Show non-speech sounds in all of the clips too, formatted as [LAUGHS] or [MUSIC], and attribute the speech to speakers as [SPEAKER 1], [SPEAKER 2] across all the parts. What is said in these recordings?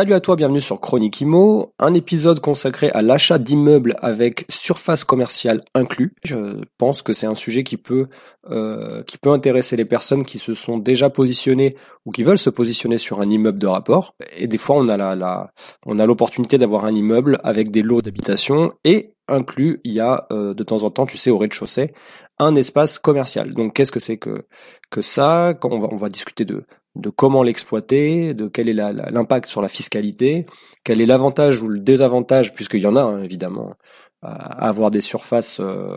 [SPEAKER 1] Salut à toi, bienvenue sur Chronique Imo, un épisode consacré à l'achat d'immeubles avec surface commerciale inclus. Je pense que c'est un sujet qui peut euh, qui peut intéresser les personnes qui se sont déjà positionnées ou qui veulent se positionner sur un immeuble de rapport. Et des fois, on a la, la on a l'opportunité d'avoir un immeuble avec des lots d'habitation et inclus, il y a euh, de temps en temps, tu sais, au rez-de-chaussée, un espace commercial. Donc, qu'est-ce que c'est que que ça? Quand on va, on va discuter de de comment l'exploiter, de quel est l'impact sur la fiscalité, quel est l'avantage ou le désavantage, puisqu'il y en a hein, évidemment, à avoir des surfaces euh,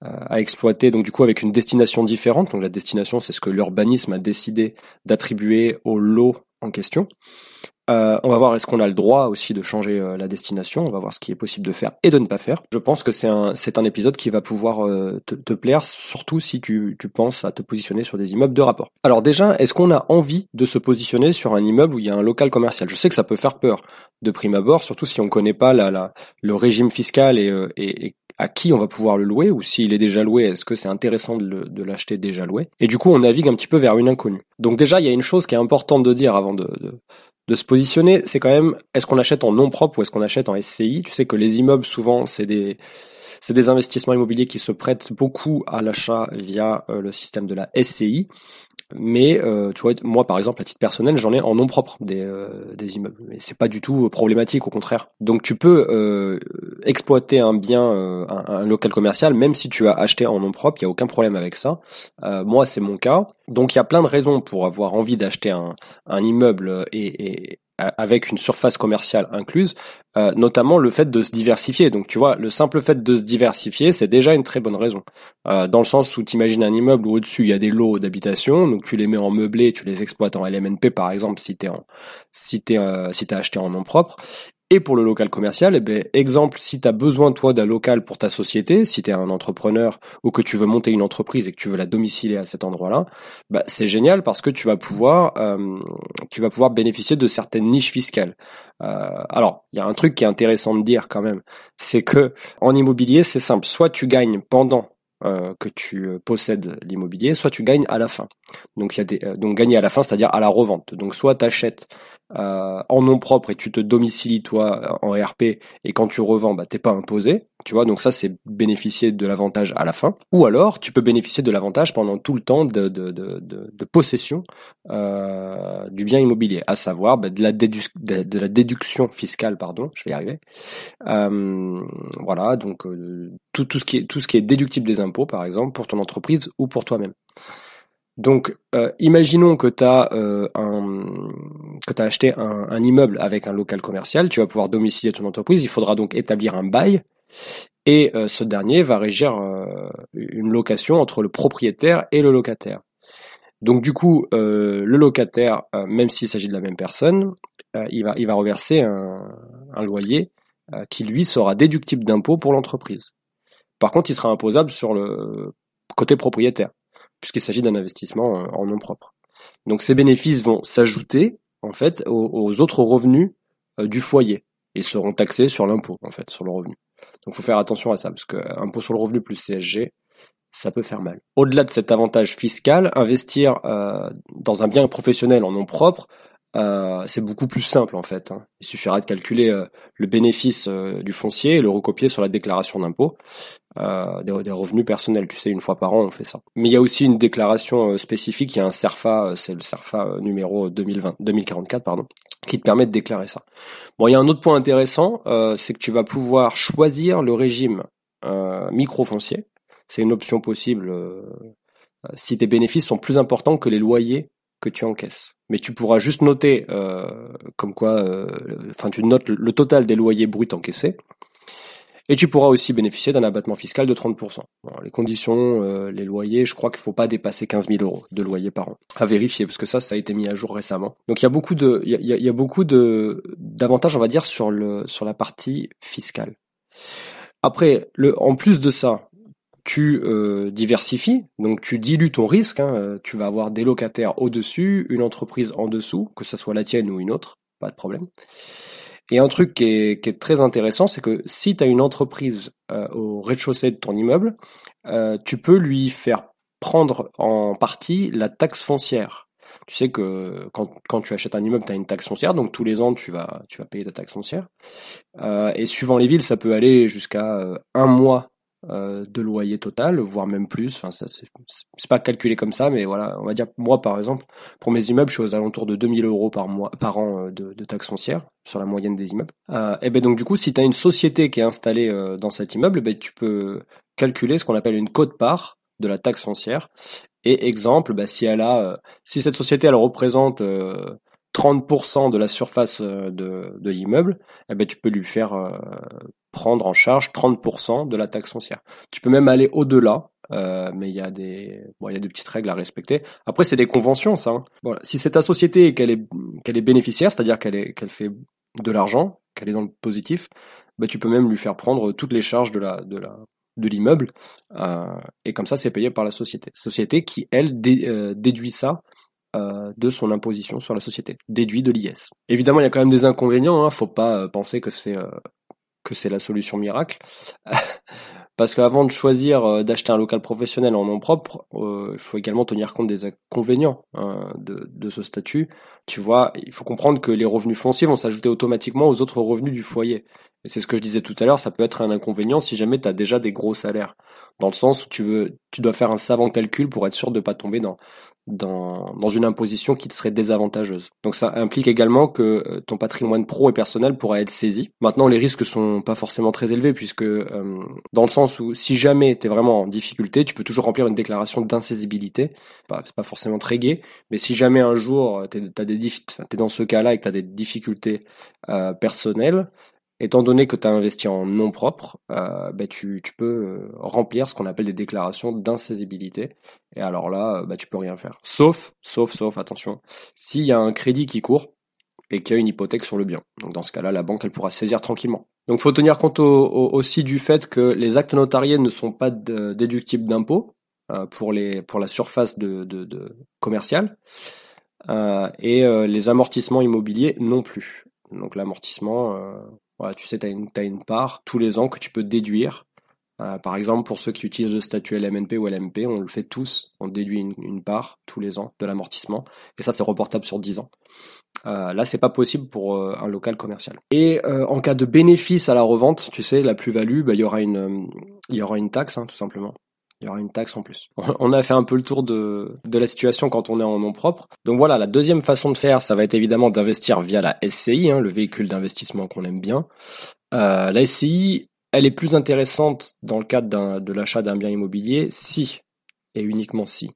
[SPEAKER 1] à exploiter, donc du coup avec une destination différente. Donc la destination, c'est ce que l'urbanisme a décidé d'attribuer au lot en question. Euh, on va voir est-ce qu'on a le droit aussi de changer euh, la destination. On va voir ce qui est possible de faire et de ne pas faire. Je pense que c'est un un épisode qui va pouvoir euh, te, plaire, surtout si tu, tu penses à te positionner sur des immeubles de rapport. Alors déjà, est-ce qu'on a envie de se positionner sur un immeuble où il y a un local commercial? Je sais que ça peut faire peur de prime abord, surtout si on connaît pas la, la le régime fiscal et, et, à qui on va pouvoir le louer ou s'il est déjà loué, est-ce que c'est intéressant de l'acheter déjà loué? Et du coup, on navigue un petit peu vers une inconnue. Donc déjà, il y a une chose qui est importante de dire avant de, de, se positionner, c'est quand même est-ce qu'on achète en nom propre ou est-ce qu'on achète en SCI Tu sais que les immeubles souvent c'est des c'est des investissements immobiliers qui se prêtent beaucoup à l'achat via euh, le système de la SCI. Mais euh, tu vois, moi par exemple, à titre personnel, j'en ai en nom propre des, euh, des immeubles. Et c'est pas du tout problématique, au contraire. Donc tu peux exploiter un bien, un, un, local commercial, même si tu as acheté en nom propre, il y a aucun problème avec ça. moi, c'est mon cas. Donc il y a plein de raisons pour avoir envie d'acheter un, un immeuble et, avec une surface commerciale incluse, euh, notamment le fait de se diversifier. Donc tu vois, le simple fait de se diversifier, c'est déjà une très bonne raison. Euh, dans le sens où tu imagines un immeuble où au-dessus il y a des lots d'habitation, donc tu les mets en meublé, tu les exploites en LMNP par exemple si t'es si euh, si t'as acheté en nom propre, et pour le local commercial, eh ben, exemple, si tu as besoin toi d'un local pour ta société, si tu es un entrepreneur ou que tu veux monter une entreprise et que tu veux la domiciler à cet endroit-là, bah, c'est génial parce que tu vas pouvoir euh, tu vas pouvoir bénéficier de certaines niches fiscales. Euh, alors, il y a un truc qui est intéressant de dire quand même, c'est que en immobilier, c'est simple, soit tu gagnes pendant euh, que tu possèdes l'immobilier, soit tu gagnes à la fin. Donc il y a donc gagner à la fin, c'est-à-dire à la revente. Donc soit tu achètes en nom propre et tu te domicilies toi en RP et quand tu revends, bah t'es pas imposé. Tu vois, donc ça c'est bénéficier de l'avantage à la fin. Ou alors tu peux bénéficier de l'avantage pendant tout le temps de, possession euh, du bien immobilier, à savoir bah, de, la déduction fiscale, pardon, je vais y arriver. Euh, voilà, donc euh, tout, tout, ce qui est, tout ce qui est déductible des impôts, par exemple, pour ton entreprise ou pour toi-même. Donc, euh, imaginons que tu as, euh, acheté un, un, immeuble avec un local commercial, tu vas pouvoir domicilier ton entreprise, il faudra donc établir un bail et euh, ce dernier va régir euh, une location entre le propriétaire et le locataire. Donc du coup, euh, le locataire, même s'il s'agit de la même personne, il, va, il va reverser un, un loyer qui lui sera déductible d'impôt pour l'entreprise. Par contre, il sera imposable sur le côté propriétaire, puisqu'il s'agit d'un investissement en nom propre. Donc ces bénéfices vont s'ajouter en fait aux, autres revenus du foyer et seront taxés sur l'impôt en fait, sur le revenu. Donc faut faire attention à ça, parce que euh, impôt sur le revenu plus CSG, ça peut faire mal. Au-delà de cet avantage fiscal, investir euh, dans un bien professionnel en nom propre, euh, c'est beaucoup plus simple en fait. Hein. Il suffira de calculer euh, le bénéfice euh, du foncier et le recopier sur la déclaration d'impôt des, des, revenus personnels. Tu sais, une fois par an, on fait ça. Mais il y a aussi une déclaration spécifique. Il y a un CERFA, c'est le CERFA numéro 2020, 2044, pardon, qui te permet de déclarer ça. Bon, il y a un autre point intéressant, c'est que tu vas pouvoir choisir le régime micro-foncier. C'est une option possible si tes bénéfices sont plus importants que les loyers que tu encaisses. Mais tu pourras juste noter euh, comme quoi, euh, enfin tu notes le, total des loyers bruts encaissés. Et tu pourras aussi bénéficier d'un abattement fiscal de 30%. les conditions, euh, les loyers, je crois qu'il faut pas dépasser 15 000 euros de loyer par an. À vérifier, parce que ça, ça a été mis à jour récemment. Donc il y a beaucoup de, il y y a beaucoup de d'avantages, on va dire, sur le sur la partie fiscale. Après, le, en plus de ça, tu euh, diversifies, donc tu dilues ton risque. Hein, euh, tu vas avoir des locataires au-dessus, une entreprise en dessous, que ce soit la tienne ou une autre, pas de problème. Et un truc qui est, très intéressant, c'est que si tu as une entreprise euh, au rez-de-chaussée de ton immeuble, tu peux lui faire prendre en partie la taxe foncière. Tu sais que quand, quand tu achètes un immeuble, tu as une taxe foncière, donc tous les ans, tu vas, tu vas payer ta taxe foncière. et suivant les villes, ça peut aller jusqu'à un mois euh, de loyer total, voire même plus. Enfin, ça c'est pas calculé comme ça, mais voilà, on va dire moi par exemple, pour mes immeubles, je suis aux alentours de 2000 euros par mois, par an euh, de, de taxes foncières sur la moyenne des immeubles. Euh, et ben donc du coup, si tu as une société qui est installée euh, dans cet immeuble, ben tu peux calculer ce qu'on appelle une cote part de la taxe foncière. Et exemple, ben, si elle a, si cette société elle représente 30% de la surface de, de l'immeuble, eh ben, tu peux lui faire prendre en charge 30% de la taxe foncière. Tu peux même aller au-delà, euh, mais il y a des bon, il y a des petites règles à respecter. Après, c'est des conventions, ça. Hein. Voilà. Si c'est ta société qu'elle est qu'elle est bénéficiaire, c'est-à-dire qu'elle est qu'elle fait de l'argent, qu'elle est dans le positif, bah tu peux même lui faire prendre toutes les charges de la de la de l'immeuble euh, et comme ça c'est payé par la société. Société qui elle euh, déduit ça euh, de son imposition sur la société, déduit de l'IS. Évidemment, il y a quand même des inconvénients. Hein. Faut pas penser que c'est que c'est la solution miracle. [LAUGHS] Parce qu'avant de choisir euh, d'acheter un local professionnel en nom propre, euh, il faut également tenir compte des inconvénients hein, de, de, ce statut. Tu vois, il faut comprendre que les revenus fonciers vont s'ajouter automatiquement aux autres revenus du foyer. Et c'est ce que je disais tout à l'heure, ça peut être un inconvénient si jamais tu as déjà des gros salaires. Dans le sens où tu veux, tu dois faire un savant calcul pour être sûr de pas tomber dans, dans, dans une imposition qui te serait désavantageuse. Donc ça implique également que euh, ton patrimoine pro et personnel pourra être saisi. Maintenant, les risques sont pas forcément très élevés puisque euh, dans le sens où si jamais tu es vraiment en difficulté, tu peux toujours remplir une déclaration d'insaisibilité. C'est pas forcément très gai, mais si jamais un jour tu es, dans ce cas-là et que tu as des difficultés euh, personnelles, étant donné que tu as investi en nom propre, euh, bah, tu, peux euh, remplir ce qu'on appelle des déclarations d'insaisibilité. Et alors là, bah, tu peux rien faire. Sauf, sauf, sauf, attention, s'il y a un crédit qui court et qu'il y a une hypothèque sur le bien. Donc dans ce cas-là, la banque, elle pourra saisir tranquillement. Donc faut tenir compte aussi du fait que les actes notariés ne sont pas déductibles d'impôts euh, pour, pour la surface de, de, de commerciale. Euh, et euh, les amortissements immobiliers non plus. Donc l'amortissement, tu sais, tu as une, part tous les ans que tu peux déduire. Euh, par exemple, pour ceux qui utilisent le statut LMNP ou LMP, on le fait tous. On déduit une, part tous les ans de l'amortissement. Et ça, c'est reportable sur 10 ans. Euh, là, c'est pas possible pour euh, un local commercial. Et en cas de bénéfice à la revente, tu sais, la plus-value, bah, il y aura une, il y aura une taxe, hein, tout simplement il y aura une taxe en plus. [LAUGHS] On a fait un peu le tour de, la situation quand on est en nom propre. Donc voilà, la deuxième façon de faire, ça va être évidemment d'investir via la SCI, hein, le véhicule d'investissement qu'on aime bien. Euh, la SCI, elle est plus intéressante dans le cadre de l'achat d'un bien immobilier si, et uniquement si,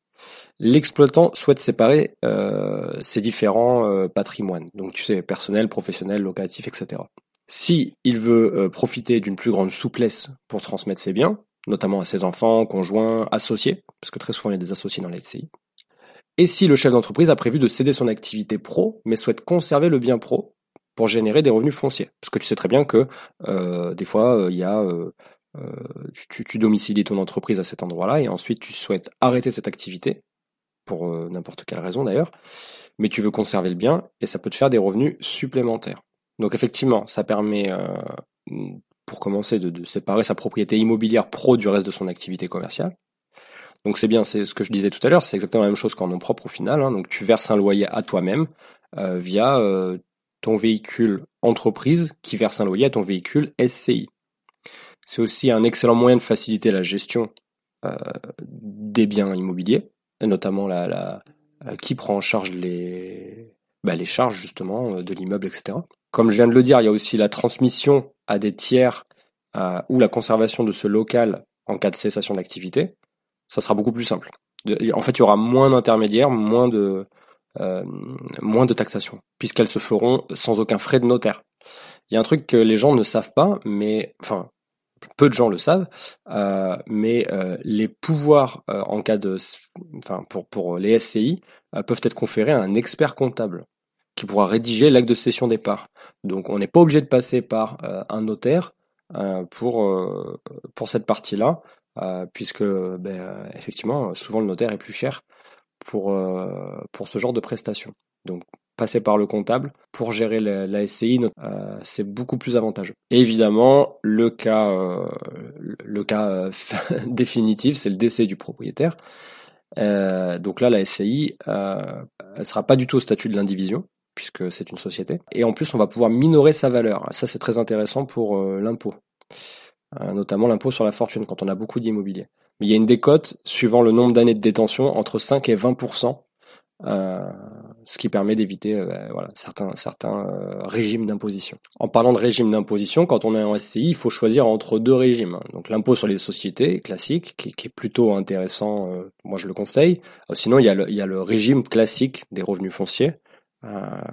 [SPEAKER 1] l'exploitant souhaite séparer euh, ses différents euh, patrimoines. Donc tu sais, personnel, professionnel, locatif, etc. Si il veut profiter d'une plus grande souplesse pour transmettre ses biens, notamment à ses enfants, conjoints, associés, parce que très souvent il y a des associés dans les SCI. Et si le chef d'entreprise a prévu de céder son activité pro, mais souhaite conserver le bien pro pour générer des revenus fonciers? Parce que tu sais très bien que euh, des fois, euh, il y a... Euh, tu, tu domicilies ton entreprise à cet endroit-là et ensuite tu souhaites arrêter cette activité, pour n'importe quelle raison d'ailleurs, mais tu veux conserver le bien et ça peut te faire des revenus supplémentaires. Donc effectivement, ça permet pour commencer, de, séparer sa propriété immobilière pro du reste de son activité commerciale. Donc c'est bien, c'est ce que je disais tout à l'heure, c'est exactement la même chose qu'en nom propre au final. Hein. Donc tu verses un loyer à toi-même euh, via euh, ton véhicule entreprise qui verse un loyer à ton véhicule SCI. C'est aussi un excellent moyen de faciliter la gestion euh, des biens immobiliers, notamment la, la qui prend en charge les, bah, les charges justement de l'immeuble, etc. Comme je viens de le dire, il y a aussi la transmission à des tiers euh, ou la conservation de ce local en cas de cessation d'activité. Ça sera beaucoup plus simple. En fait, il y aura moins d'intermédiaires, moins de euh, moins de taxation, puisqu'elles se feront sans aucun frais de notaire. Il y a un truc que les gens ne savent pas, mais enfin, peu de gens le savent, euh, mais euh, les pouvoirs en cas de, enfin pour pour les SCI peuvent être conférés à un expert comptable qui pourra rédiger l'acte de cession des parts. Donc on n'est pas obligé de passer par un notaire pour pour cette partie-là, puisque ben, effectivement souvent le notaire est plus cher pour pour ce genre de prestations. Donc passer par le comptable pour gérer la, SCI, euh, c'est beaucoup plus avantageux. Et évidemment, le cas, euh, le cas euh, [LAUGHS] définitif, c'est le décès du propriétaire. donc là, la SCI, elle sera pas du tout au statut de l'indivision puisque c'est une société. Et en plus, on va pouvoir minorer sa valeur. Ça, c'est très intéressant pour l'impôt, notamment l'impôt sur la fortune quand on a beaucoup d'immobilier. Mais il y a une décote suivant le nombre d'années de détention entre 5 et 20% euh, ce qui permet d'éviter euh, ben, voilà, certains, certains euh, régimes d'imposition. En parlant de régime d'imposition, quand on est en SCI, il faut choisir entre deux régimes. Donc l'impôt sur les sociétés classique, qui, qui est plutôt intéressant, moi je le conseille. sinon, il y, a le, il y a le régime classique des revenus fonciers.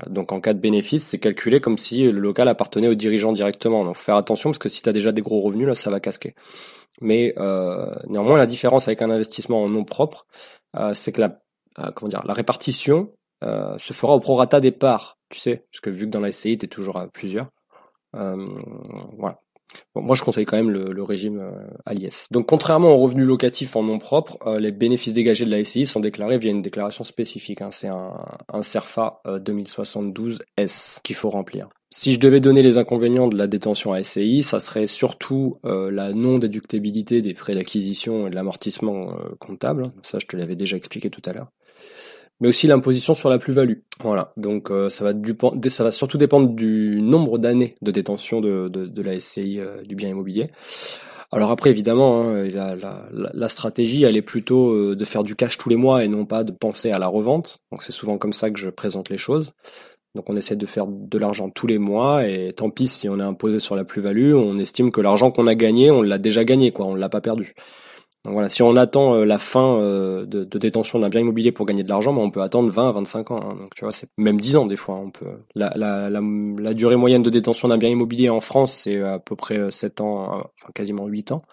[SPEAKER 1] Donc en cas de bénéfice, c'est calculé comme si le local appartenait au dirigeant directement. Donc faut faire attention parce que si tu as déjà des gros revenus, là ça va casquer. Mais néanmoins, la différence avec un investissement en nom propre, c'est que la euh, comment dire, la répartition euh, se fera au prorata des parts, tu sais, parce que vu que dans la SCI, tu es toujours à plusieurs. Euh, voilà. Bon, moi, je conseille quand même le, régime à l'IS. Donc, contrairement aux revenus locatifs en nom propre, les bénéfices dégagés de la SCI sont déclarés via une déclaration spécifique. Hein. C'est un, un CERFA 2072S qu'il faut remplir. Si je devais donner les inconvénients de la détention à SCI, ça serait surtout la non-déductibilité des frais d'acquisition et de l'amortissement comptable. Ça, je te l'avais déjà expliqué tout à l'heure mais aussi l'imposition sur la plus-value. Voilà, donc euh, ça, va surtout dépendre du nombre d'années de détention de, de, la SCI euh, du bien immobilier. Alors après, évidemment, hein, la, la, la, stratégie, elle est plutôt euh, de faire du cash tous les mois et non pas de penser à la revente. Donc c'est souvent comme ça que je présente les choses. Donc on essaie de faire de l'argent tous les mois et tant pis si on est imposé sur la plus-value, on estime que l'argent qu'on a gagné, on l'a déjà gagné, quoi, on l'a pas perdu. Donc voilà, si on attend euh, la fin euh, de, de, détention d'un bien immobilier pour gagner de l'argent, bah, on peut attendre 20 à 25 ans. Hein. Donc tu vois, c'est même 10 ans des fois. On peut. La, la, la, la durée moyenne de détention d'un bien immobilier en France, c'est à peu près 7 euh, ans, enfin quasiment 8 ans.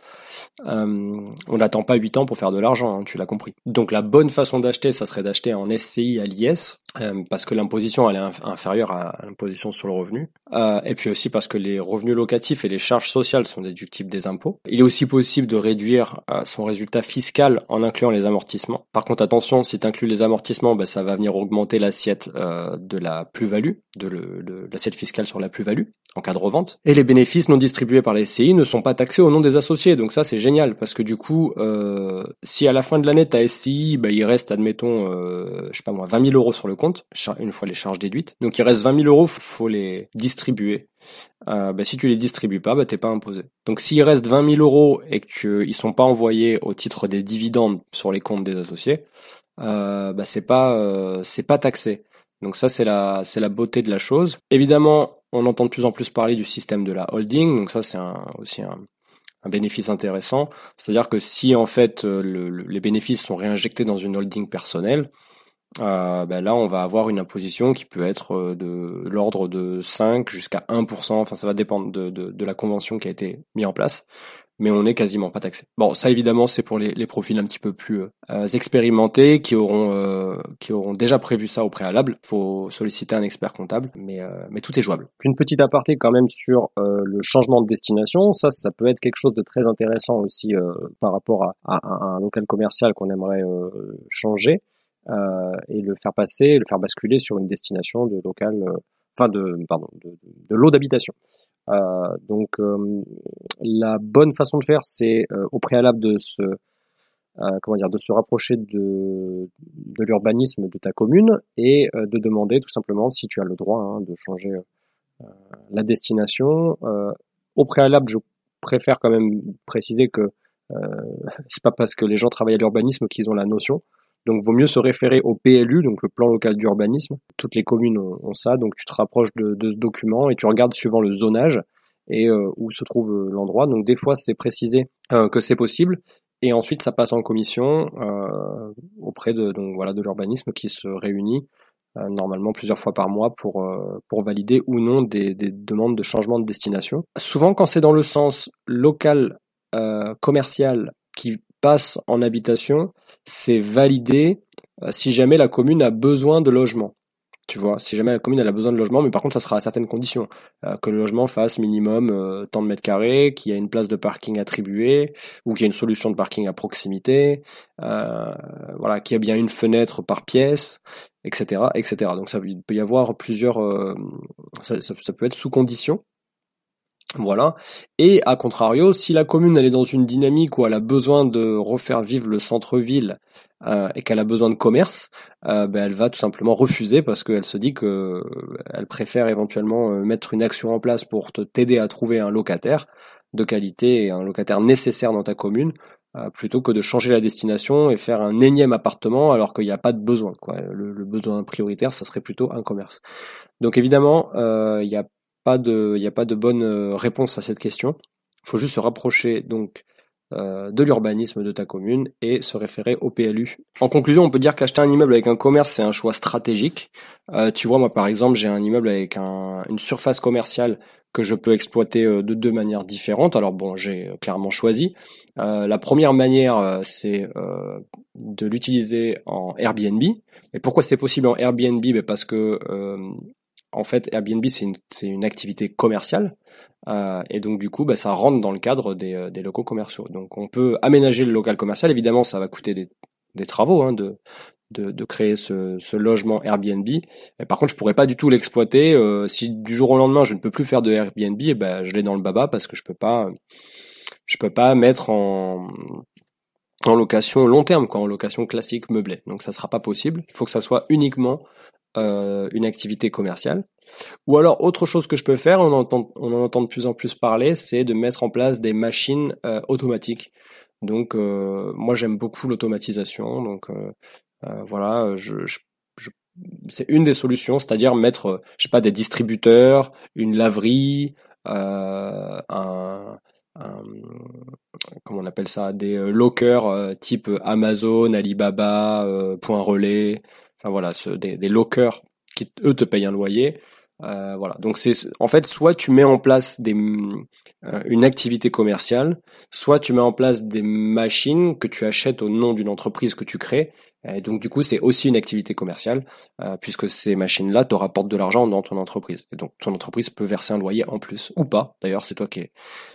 [SPEAKER 1] Euh, on n'attend pas 8 ans pour faire de l'argent, hein, tu l'as compris. Donc la bonne façon d'acheter, ça serait d'acheter en SCI à l'IS, parce que l'imposition elle est inférieure à l'imposition sur le revenu. et puis aussi parce que les revenus locatifs et les charges sociales sont déductibles des impôts. Il est aussi possible de réduire son résultat fiscal en incluant les amortissements. Par contre, attention, si tu inclus les amortissements, ben, ça va venir augmenter l'assiette euh, de la plus-value, de, l'assiette fiscale sur la plus-value en cas de revente. Et les bénéfices non distribués par les SCI ne sont pas taxés au nom des associés. Donc ça, c'est génial parce que du coup, euh, si à la fin de l'année, ta SCI, ben, il reste, admettons, euh, je sais pas moi, 20 000 euros sur le compte, une fois les charges déduites. Donc il reste 20 000 euros, faut les distribuer euh, bah, si tu les distribues pas, bah, t'es pas imposé. Donc s'il reste 20 000 euros et qu'ils sont pas envoyés au titre des dividendes sur les comptes des associés, euh, bah, c'est pas euh, c'est pas taxé. Donc ça c'est la c'est la beauté de la chose. Évidemment, on entend de plus en plus parler du système de la holding, donc ça c'est aussi un, un bénéfice intéressant. C'est-à-dire que si en fait les bénéfices sont réinjectés dans une holding personnelle, euh, ben là on va avoir une imposition qui peut être euh, de l'ordre de 5 jusqu'à 1%, enfin ça va dépendre de, la convention qui a été mise en place, mais on n'est quasiment pas taxé. Bon, ça évidemment c'est pour les, profils un petit peu plus euh, expérimentés qui auront déjà prévu ça au préalable. Faut solliciter un expert comptable, mais tout est jouable. Une petite aparté quand même sur le changement de destination, ça ça peut être quelque chose de très intéressant aussi par rapport à, un local commercial qu'on aimerait changer. Euh, et le faire passer, le faire basculer sur une destination de local, euh, enfin de pardon, de, de, l'eau d'habitation. Euh, donc la bonne façon de faire, c'est au préalable de se comment dire, de se rapprocher de, de l'urbanisme de ta commune et de demander tout simplement si tu as le droit hein, de changer la destination. au préalable, je préfère quand même préciser que [LAUGHS] c'est pas parce que les gens travaillent à l'urbanisme qu'ils ont la notion. Donc, vaut mieux se référer au PLU, donc le plan local d'urbanisme. Toutes les communes ont, ça, donc tu te rapproches de, ce document et tu regardes suivant le zonage et euh, où se trouve euh, l'endroit. Donc, des fois, c'est précisé euh, que c'est possible. Et ensuite, ça passe en commission auprès de donc voilà de l'urbanisme qui se réunit normalement plusieurs fois par mois pour valider ou non des, des demandes de changement de destination. Souvent, quand c'est dans le sens local commercial qui passe en habitation, c'est validé si jamais la commune a besoin de logement. Tu vois, si jamais la commune a besoin de logement, mais par contre ça sera à certaines conditions, euh, que le logement fasse minimum euh, tant de mètres carrés, qu'il y ait une place de parking attribuée, ou qu'il y ait une solution de parking à proximité, euh, voilà, qu'il y ait bien une fenêtre par pièce, etc., etc. Donc ça peut y avoir plusieurs, ça, ça, peut être sous condition. Voilà. Et à contrario, si la commune elle est dans une dynamique où elle a besoin de refaire vivre le centre-ville euh, et qu'elle a besoin de commerce, euh, ben elle va tout simplement refuser parce qu'elle se dit que euh, elle préfère éventuellement mettre une action en place pour t'aider à trouver un locataire de qualité et un locataire nécessaire dans ta commune plutôt que de changer la destination et faire un énième appartement alors qu'il n'y a pas de besoin. Le, le, besoin prioritaire, ça serait plutôt un commerce. Donc évidemment, il y a pas de, il n'y a pas de bonne euh, réponse à cette question. Il faut juste se rapprocher donc euh, de l'urbanisme de ta commune et se référer au PLU. En conclusion, on peut dire qu'acheter un immeuble avec un commerce, c'est un choix stratégique. Euh, tu vois, moi par exemple, j'ai un immeuble avec un, une surface commerciale que je peux exploiter de deux manières différentes. Alors bon, j'ai clairement choisi. la première manière, c'est de l'utiliser en Airbnb. Et pourquoi c'est possible en Airbnb? Ben Parce que en fait, Airbnb, c'est une, une, activité commerciale. Euh, et donc, du coup, bah, ça rentre dans le cadre des, euh, des, locaux commerciaux. Donc, on peut aménager le local commercial. Évidemment, ça va coûter des, des travaux hein, de, de, de, créer ce, ce, logement Airbnb. Et par contre, je pourrais pas du tout l'exploiter. Euh, si du jour au lendemain, je ne peux plus faire de Airbnb, et ben, je l'ai dans le baba parce que je peux pas, je peux pas mettre en, en location long terme, quoi, en location classique meublée. Donc, ça sera pas possible. Il faut que ça soit uniquement euh, une activité commerciale. Ou alors autre chose que je peux faire, on, entend, on en entend de plus en plus parler, c'est de mettre en place des machines euh, automatiques. Donc euh, moi j'aime beaucoup l'automatisation, donc voilà, je, je, c'est une des solutions, c'est-à-dire mettre, je sais pas, des distributeurs, une laverie, un, un, comment on appelle ça, des lockers type Amazon, Alibaba, Point Relais, enfin voilà, ce, des, des lockers qui eux te payent un loyer. Euh, voilà. Donc c'est en fait soit tu mets en place euh, une activité commerciale, soit tu mets en place des machines que tu achètes au nom d'une entreprise que tu crées. Et donc du coup c'est aussi une activité commerciale euh, puisque ces machines-là te rapportent de l'argent dans ton entreprise. Et donc ton entreprise peut verser un loyer en plus ou pas. D'ailleurs c'est toi qui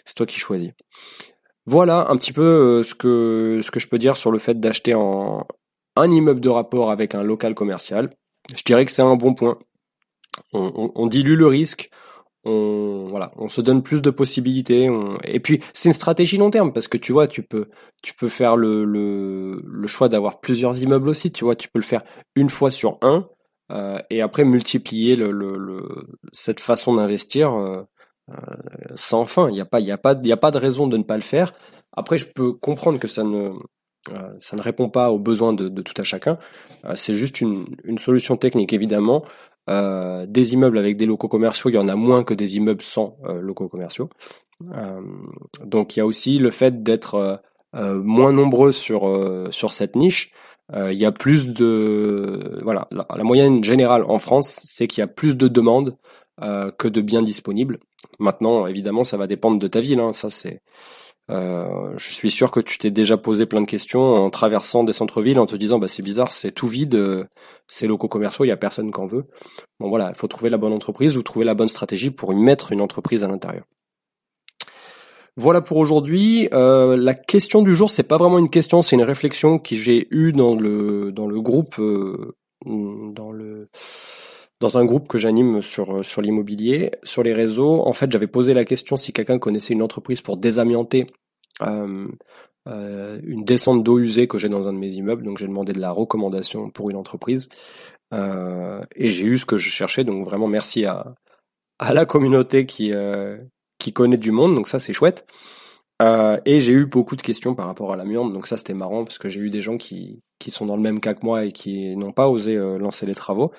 [SPEAKER 1] c'est toi qui choisis. Voilà un petit peu ce que ce que je peux dire sur le fait d'acheter en un immeuble de rapport avec un local commercial, je dirais que c'est un bon point. On, dilue le risque, on voilà, on se donne plus de possibilités. Et puis c'est une stratégie long terme parce que tu vois, tu peux tu peux faire le le, choix d'avoir plusieurs immeubles aussi. Tu vois, tu peux le faire une fois sur un euh, et après multiplier le, le, cette façon d'investir euh, euh, sans fin. Il n'y a pas il y a pas il y a pas de raison de ne pas le faire. Après, je peux comprendre que ça ne ça ne répond pas aux besoins de, tout à chacun. Euh, c'est juste une, solution technique, évidemment. Euh, des immeubles avec des locaux commerciaux, il y en a moins que des immeubles sans locaux commerciaux. donc il y a aussi le fait d'être moins nombreux sur sur cette niche. il y a plus de voilà la, moyenne générale en France, c'est qu'il y a plus de demandes que de biens disponibles. Maintenant, évidemment, ça va dépendre de ta ville. Hein, ça c'est euh, je suis sûr que tu t'es déjà posé plein de questions en traversant des centres-villes en te disant bah c'est bizarre, c'est tout vide, euh, ces locaux commerciaux, il y a personne qu'en veut. Bon voilà, il faut trouver la bonne entreprise ou trouver la bonne stratégie pour y mettre une entreprise à l'intérieur. Voilà pour aujourd'hui. Euh, la question du jour, c'est pas vraiment une question, c'est une réflexion que j'ai eue dans le dans le groupe dans le dans un groupe que j'anime sur, sur l'immobilier, sur les réseaux. En fait, j'avais posé la question si quelqu'un connaissait une entreprise pour désamianter euh, euh, une descente d'eau usée que j'ai dans un de mes immeubles. Donc j'ai demandé de la recommandation pour une entreprise. Euh, et j'ai eu ce que je cherchais. Donc vraiment merci à, à la communauté qui, qui connaît du monde. Donc ça c'est chouette. Euh, et j'ai eu beaucoup de questions par rapport à l'amiante, donc ça c'était marrant parce que j'ai eu des gens qui, qui sont dans le même cas que moi et qui n'ont pas osé euh, lancer les travaux.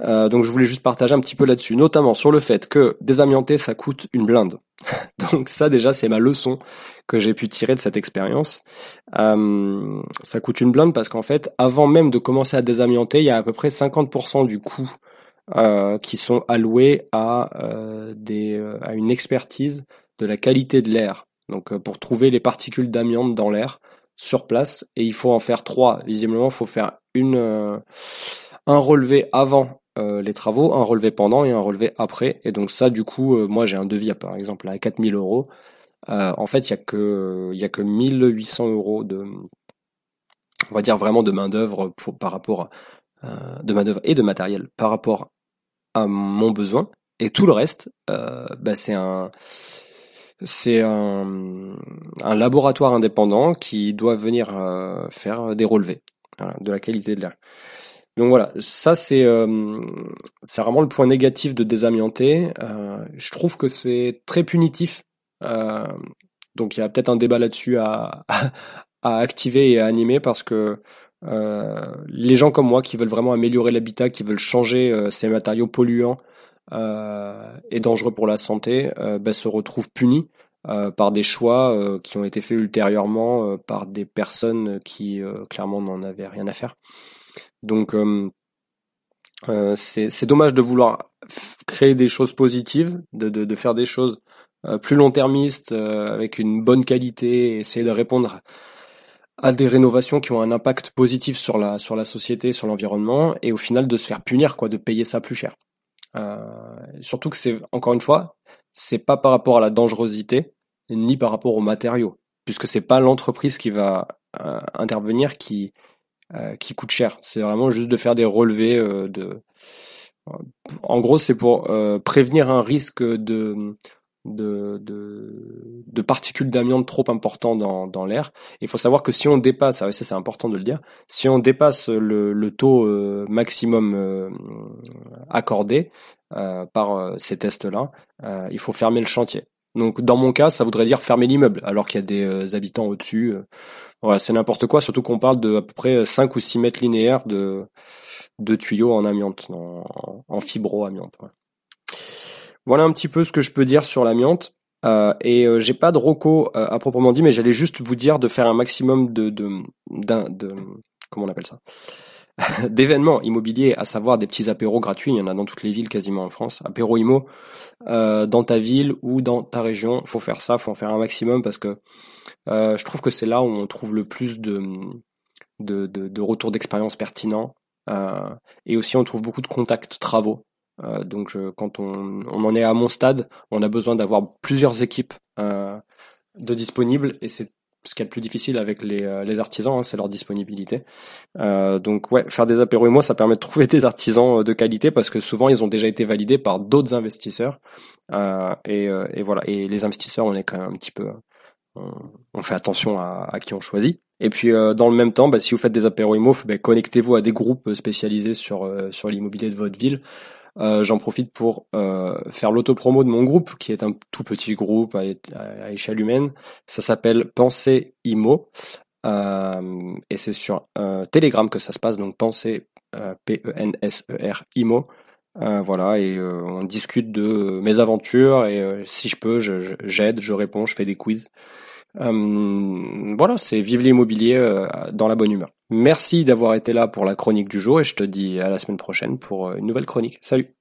[SPEAKER 1] Euh, donc je voulais juste partager un petit peu là-dessus, notamment sur le fait que désamianter ça coûte une blinde. [LAUGHS] donc ça déjà c'est ma leçon que j'ai pu tirer de cette expérience. Euh, ça coûte une blinde parce qu'en fait avant même de commencer à désamianter, il y a à peu près 50% du coût euh, qui sont alloués à, des, à une expertise de la qualité de l'air donc euh, pour trouver les particules d'amiante dans l'air sur place, et il faut en faire trois. Visiblement, il faut faire une, euh, un relevé avant euh, les travaux, un relevé pendant et un relevé après. Et donc ça, du coup, moi j'ai un devis par exemple à 4000 euros. en fait, il y a que il y a que 1800 euros de, on va dire vraiment de main d'œuvre par rapport de main d'œuvre et de matériel par rapport à mon besoin. Et tout le reste, bah, c'est un c'est un, laboratoire indépendant qui doit venir euh, faire des relevés de la qualité de l'air. Donc voilà, ça c'est euh, c'est vraiment le point négatif de désamianter. Euh, je trouve que c'est très punitif. donc il y a peut-être un débat là-dessus à, [LAUGHS] à activer et à animer parce que les gens comme moi qui veulent vraiment améliorer l'habitat, qui veulent changer ces matériaux polluants, euh, et dangereux pour la santé euh, bah, se retrouvent punis euh, par des choix qui ont été faits ultérieurement par des personnes qui clairement n'en avaient rien à faire. Donc c'est dommage de vouloir créer des choses positives, de, de, de faire des choses plus long-termistes, avec une bonne qualité, essayer de répondre à des rénovations qui ont un impact positif sur la sur la société, sur l'environnement, et au final de se faire punir, quoi, de payer ça plus cher. Euh, surtout que c'est, encore une fois, c'est pas par rapport à la dangerosité, ni par rapport aux matériaux, puisque c'est pas l'entreprise qui va euh, intervenir qui, euh, qui coûte cher. C'est vraiment juste de faire des relevés de. En gros, c'est pour prévenir un risque de de, de, de particules d'amiante trop important dans, dans l'air. Il faut savoir que si on dépasse, ça c'est important de le dire, si on dépasse le, le taux euh, maximum euh, accordé euh, par ces tests-là, il faut fermer le chantier. Donc dans mon cas, ça voudrait dire fermer l'immeuble, alors qu'il y a des habitants au-dessus. voilà, c'est n'importe quoi, surtout qu'on parle de à peu près 5 ou 6 mètres linéaires de, de tuyaux en amiante, en, en fibro-amiante. Voilà un petit peu ce que je peux dire sur l'amiante. Euh, et euh, j'ai pas de roco euh, à proprement dit, mais j'allais juste vous dire de faire un maximum de, de, de comment on appelle ça, [LAUGHS] d'événements immobiliers, à savoir des petits apéros gratuits. Il y en a dans toutes les villes quasiment en France. Apéro IMO dans ta ville ou dans ta région. Faut faire ça, faut en faire un maximum parce que je trouve que c'est là où on trouve le plus de de, de, de retours d'expérience pertinents. et aussi on trouve beaucoup de contacts travaux euh, donc quand on, on, en est à mon stade, on a besoin d'avoir plusieurs équipes euh, de disponibles et c'est ce qui est le plus difficile avec les, euh, les artisans, hein, c'est leur disponibilité. Euh, donc ouais, faire des apéros et moi, ça permet de trouver des artisans de qualité parce que souvent ils ont déjà été validés par d'autres investisseurs. Euh, et, et, voilà, et les investisseurs, on est quand même un petit peu, on, fait attention à, à, qui on choisit. Et puis dans le même temps, bah, si vous faites des apéros IMO, bah, connectez-vous à des groupes spécialisés sur sur l'immobilier de votre ville. Euh, j'en profite pour euh, faire l'autopromo de mon groupe, qui est un tout petit groupe à, échelle humaine. Ça s'appelle Pensée Imo. Euh, et c'est sur Telegram que ça se passe, donc Pensée P-E-N-S-E-R Imo. voilà, et on discute de mes aventures, et si je peux, j'aide, je, je, réponds, je fais des quiz. voilà, c'est Vive l'immobilier dans la bonne humeur. Merci d'avoir été là pour la chronique du jour et je te dis à la semaine prochaine pour euh, une nouvelle chronique. Salut